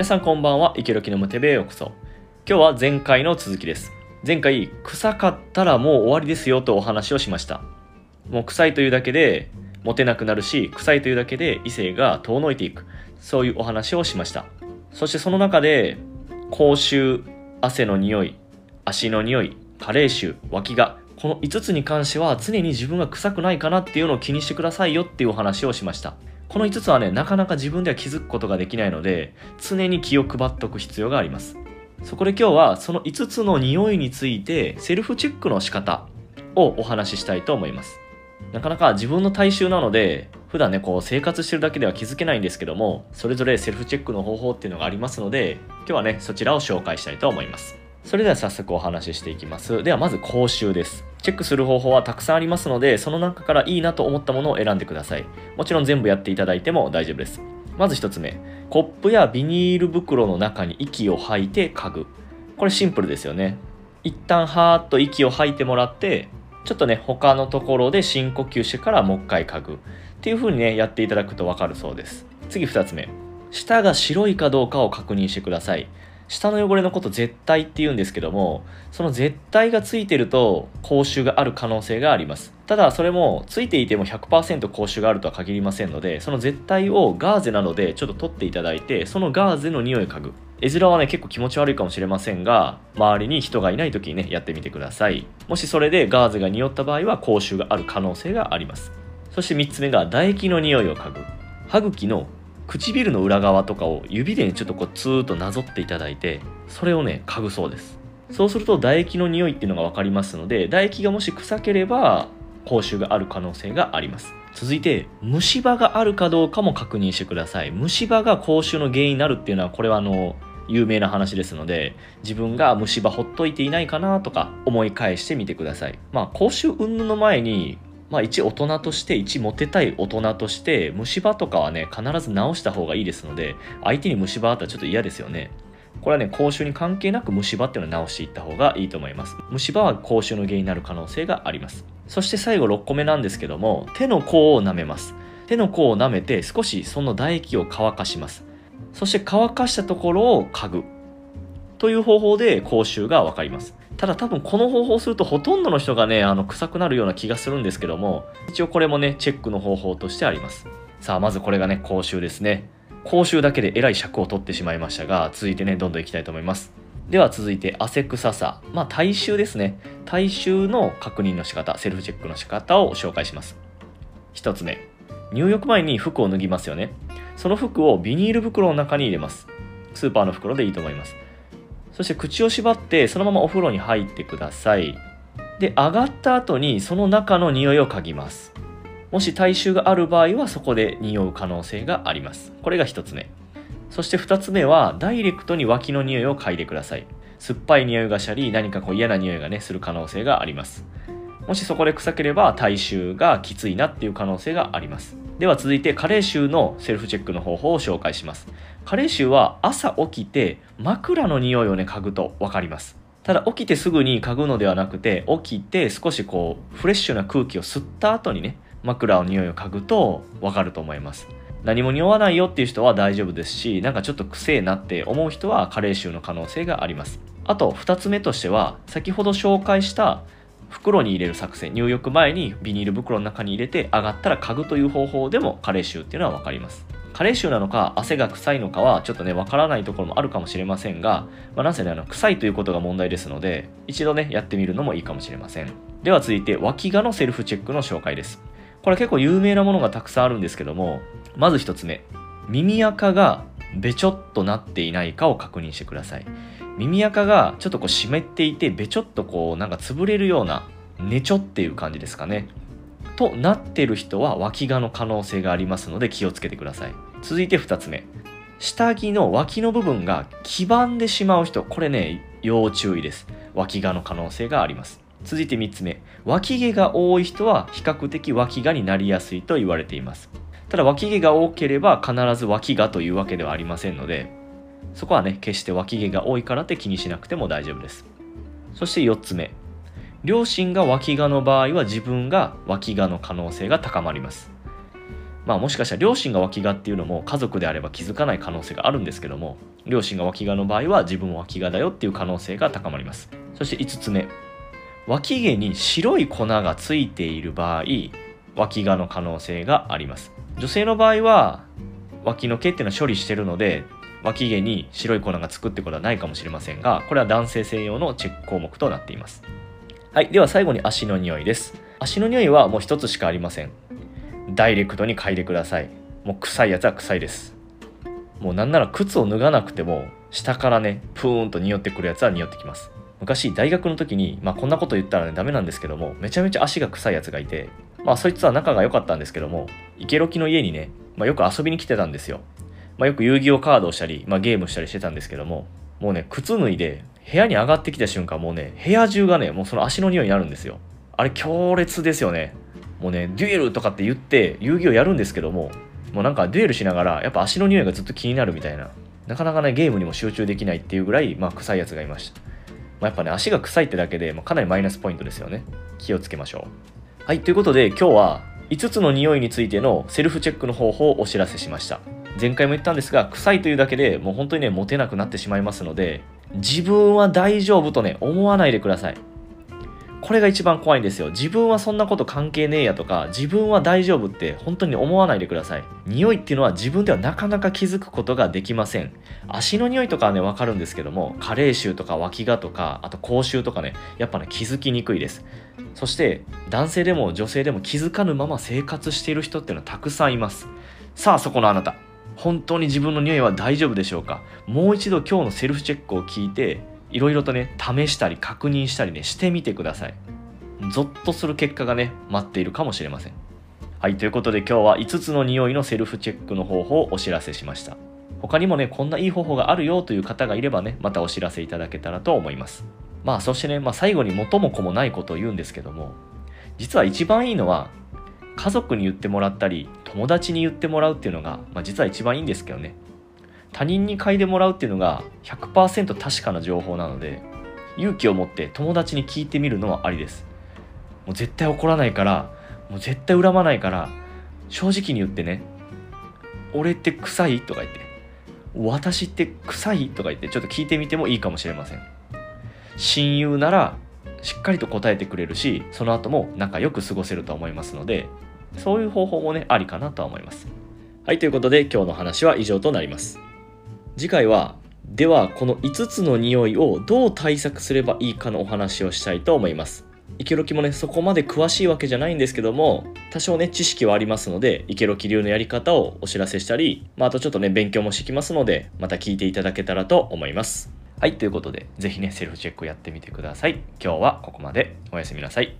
皆さんこんばんは、イケロキのムテベへようこそ。今日は前回の続きです。前回、臭かったらもう終わりですよとお話をしました。もう臭いというだけでモテなくなるし、臭いというだけで異性が遠のいていく。そういうお話をしました。そしてその中で、口臭、汗の匂い、足の匂い、加齢臭、脇が、この5つに関しては常に自分が臭くないかなっていうのを気にしてくださいよっていうお話をしました。この5つはね、なかなか自分では気づくことができないので、常に気を配っておく必要があります。そこで今日はその5つの匂いについてセルフチェックの仕方をお話ししたいと思います。なかなか自分の体臭なので、普段ね、こう生活してるだけでは気づけないんですけども、それぞれセルフチェックの方法っていうのがありますので、今日はね、そちらを紹介したいと思います。それでは早速お話ししていきます。ではまず口臭です。チェックする方法はたくさんありますので、その中からいいなと思ったものを選んでください。もちろん全部やっていただいても大丈夫です。まず1つ目。コップやビニール袋の中に息を吐いて嗅ぐ。これシンプルですよね。一旦はーっと息を吐いてもらって、ちょっとね、他のところで深呼吸してからもう一回嗅ぐ。っていう風にね、やっていただくとわかるそうです。次2つ目。舌が白いかどうかを確認してください。舌の汚れのこと絶対って言うんですけども、その絶対がついてると口臭がある可能性があります。ただそれもついていても100%口臭があるとは限りませんので、その絶対をガーゼなどでちょっと取っていただいて、そのガーゼの匂いを嗅ぐ。絵面はね結構気持ち悪いかもしれませんが、周りに人がいない時にねやってみてください。もしそれでガーゼが匂った場合は口臭がある可能性があります。そして3つ目が唾液の匂いを嗅ぐ。歯茎の唇の裏側とかを指でちょっとこうツーッとなぞっていただいてそれをね嗅ぐそうです。そうすると唾液の匂いっていうのが分かりますので唾液がもし臭ければ口臭がある可能性があります。続いて虫歯があるかどうかも確認してください。虫歯が口臭の原因になるっていうのはこれはあの有名な話ですので自分が虫歯ほっといていないかなとか思い返してみてください。まあ口臭云々の前にまあ、一大人として一モテたい大人として虫歯とかはね必ず直した方がいいですので相手に虫歯あったらちょっと嫌ですよね。これはね口臭に関係なく虫歯っていうのは直していった方がいいと思います。虫歯は口臭の原因になる可能性があります。そして最後6個目なんですけども手の甲を舐めます。手の甲を舐めて少しその唾液を乾かします。そして乾かしたところを嗅ぐ。という方法で口臭がわかります。ただ多分この方法をするとほとんどの人がねあの臭くなるような気がするんですけども一応これもねチェックの方法としてあります。さあまずこれがね口臭ですね。口臭だけでえらい尺を取ってしまいましたが続いてねどんどんいきたいと思います。では続いて汗臭さ。まあ体臭ですね。体臭の確認の仕方セルフチェックの仕方を紹介します。1つ目。入浴前に服を脱ぎますよね。その服をビニール袋の中に入れます。スーパーの袋でいいと思います。そして口を縛ってそのままお風呂に入ってください。で、上がった後にその中の匂いを嗅ぎます。もし体臭がある場合はそこで匂う可能性があります。これが1つ目。そして2つ目はダイレクトに脇の匂いを嗅いでください。酸っぱい匂いがしたり何かこう嫌な匂いがねする可能性があります。もしそこで臭ければ体臭がきついなっていう可能性があります。では続いて加齢臭のセルフチェックの方法を紹介します。加齢臭は朝起きて枕の匂いをね嗅ぐと分かります。ただ起きてすぐに嗅ぐのではなくて起きて少しこうフレッシュな空気を吸った後にね枕の匂いを嗅ぐと分かると思います。何も匂わないよっていう人は大丈夫ですしなんかちょっと癖えなって思う人は加齢臭の可能性があります。あと2つ目としては先ほど紹介した袋に入れる作戦。入浴前にビニール袋の中に入れて上がったら嗅ぐという方法でも加齢臭っていうのは分かります。加齢臭なのか汗が臭いのかはちょっとねわからないところもあるかもしれませんが、まあ、なんせねあの臭いということが問題ですので一度ねやってみるのもいいかもしれません。では続いて脇がのセルフチェックの紹介です。これ結構有名なものがたくさんあるんですけどもまず1つ目。耳垢がべちょっとなっていないかを確認してください。耳垢がちょっとこう湿っていてべちょっとこうなんか潰れるようなねちょっていう感じですかね。となってる人は脇がの可能性がありますので気をつけてください。続いて2つ目。下着の脇の部分が黄ばんでしまう人。これね要注意です。脇がの可能性があります。続いて3つ目。脇毛が多い人は比較的脇がになりやすいと言われています。ただ脇毛が多ければ必ず脇がというわけではありませんのでそこはね決して脇毛が多いからって気にしなくても大丈夫です。そして4つ目。両親が脇がの場合は自分が脇がの可能性が高まります。まあもしかしたら両親が脇がっていうのも家族であれば気づかない可能性があるんですけども両親が脇がの場合は自分も脇がだよっていう可能性が高まります。そして5つ目。脇毛に白い粉がついている場合脇がの可能性があります。女性の場合は脇の毛っていうのは処理してるので脇毛に白い粉がつくってことはないかもしれませんがこれは男性専用のチェック項目となっています。はいでは最後に足の匂いです。足の匂いはもう一つしかありません。ダイレクトに嗅いでくださいもう臭いやつは臭いですもうなんなら靴を脱がなくても下からねプーンと匂ってくるやつは匂ってきます昔大学の時に、まあ、こんなこと言ったらねダメなんですけどもめちゃめちゃ足が臭いやつがいてまあそいつは仲が良かったんですけども池ロキの家にね、まあ、よく遊びに来てたんですよまあ、よく遊戯王カードをしたり、まあ、ゲームしたりしてたんですけども、もうね、靴脱いで、部屋に上がってきた瞬間、もうね、部屋中がね、もうその足の匂いになるんですよ。あれ強烈ですよね。もうね、デュエルとかって言って、遊戯王やるんですけども、もうなんかデュエルしながら、やっぱ足の匂いがずっと気になるみたいな。なかなかね、ゲームにも集中できないっていうぐらい、まあ、臭いやつがいました。まあ、やっぱね、足が臭いってだけで、まあ、かなりマイナスポイントですよね。気をつけましょう。はい、ということで、今日は5つの匂いについてのセルフチェックの方法をお知らせしました。前回も言ったんですが臭いというだけでもう本当にねモテなくなってしまいますので自分は大丈夫とね思わないでくださいこれが一番怖いんですよ。自分はそんなこと関係ねえやとか自分は大丈夫って本当に思わないでください。匂いっていうのは自分ではなかなか気づくことができません。足の匂いとかはねわかるんですけども加齢臭とか脇がとかあと口臭とかねやっぱね気づきにくいです。そして男性でも女性でも気づかぬまま生活している人っていうのはたくさんいます。さあそこのあなた。本当に自分の匂いは大丈夫でしょうか？もう一度今日のセルフチェックを聞いていろいろとね試したり確認したりねしてみてください。ゾッとする結果がね待っているかもしれません。はいということで今日は5つの匂いのセルフチェックの方法をお知らせしました。他にもねこんないい方法があるよという方がいればねまたお知らせいただけたらと思います。まあそしてね、まあ、最後に元も子もないことを言うんですけども実は一番いいのは家族に言ってもらったり友達に言ってもらうっていうのが、まあ、実は一番いいんですけどね。他人に嗅いでもらうっていうのが100%確かな情報なので勇気を持って友達に聞いてみるのはありです。もう絶対怒らないからもう絶対恨まないから正直に言ってね俺って臭いとか言って私って臭いとか言ってちょっと聞いてみてもいいかもしれません。親友ならしっかりと答えてくれるしその後も仲良く過ごせると思いますのでそういう方法もねありかなとは思います。はいということで今日の話は以上となります。次回はではこの5つの匂いをどう対策すればいいかのお話をしたいと思いますイケロキもねそこまで詳しいわけじゃないんですけども多少ね知識はありますのでイケロキ流のやり方をお知らせしたり、まあ、あとちょっとね勉強もしてきますのでまた聞いていただけたらと思いますはい、ということで、ぜひね、セルフチェックやってみてください。今日はここまで。おやすみなさい。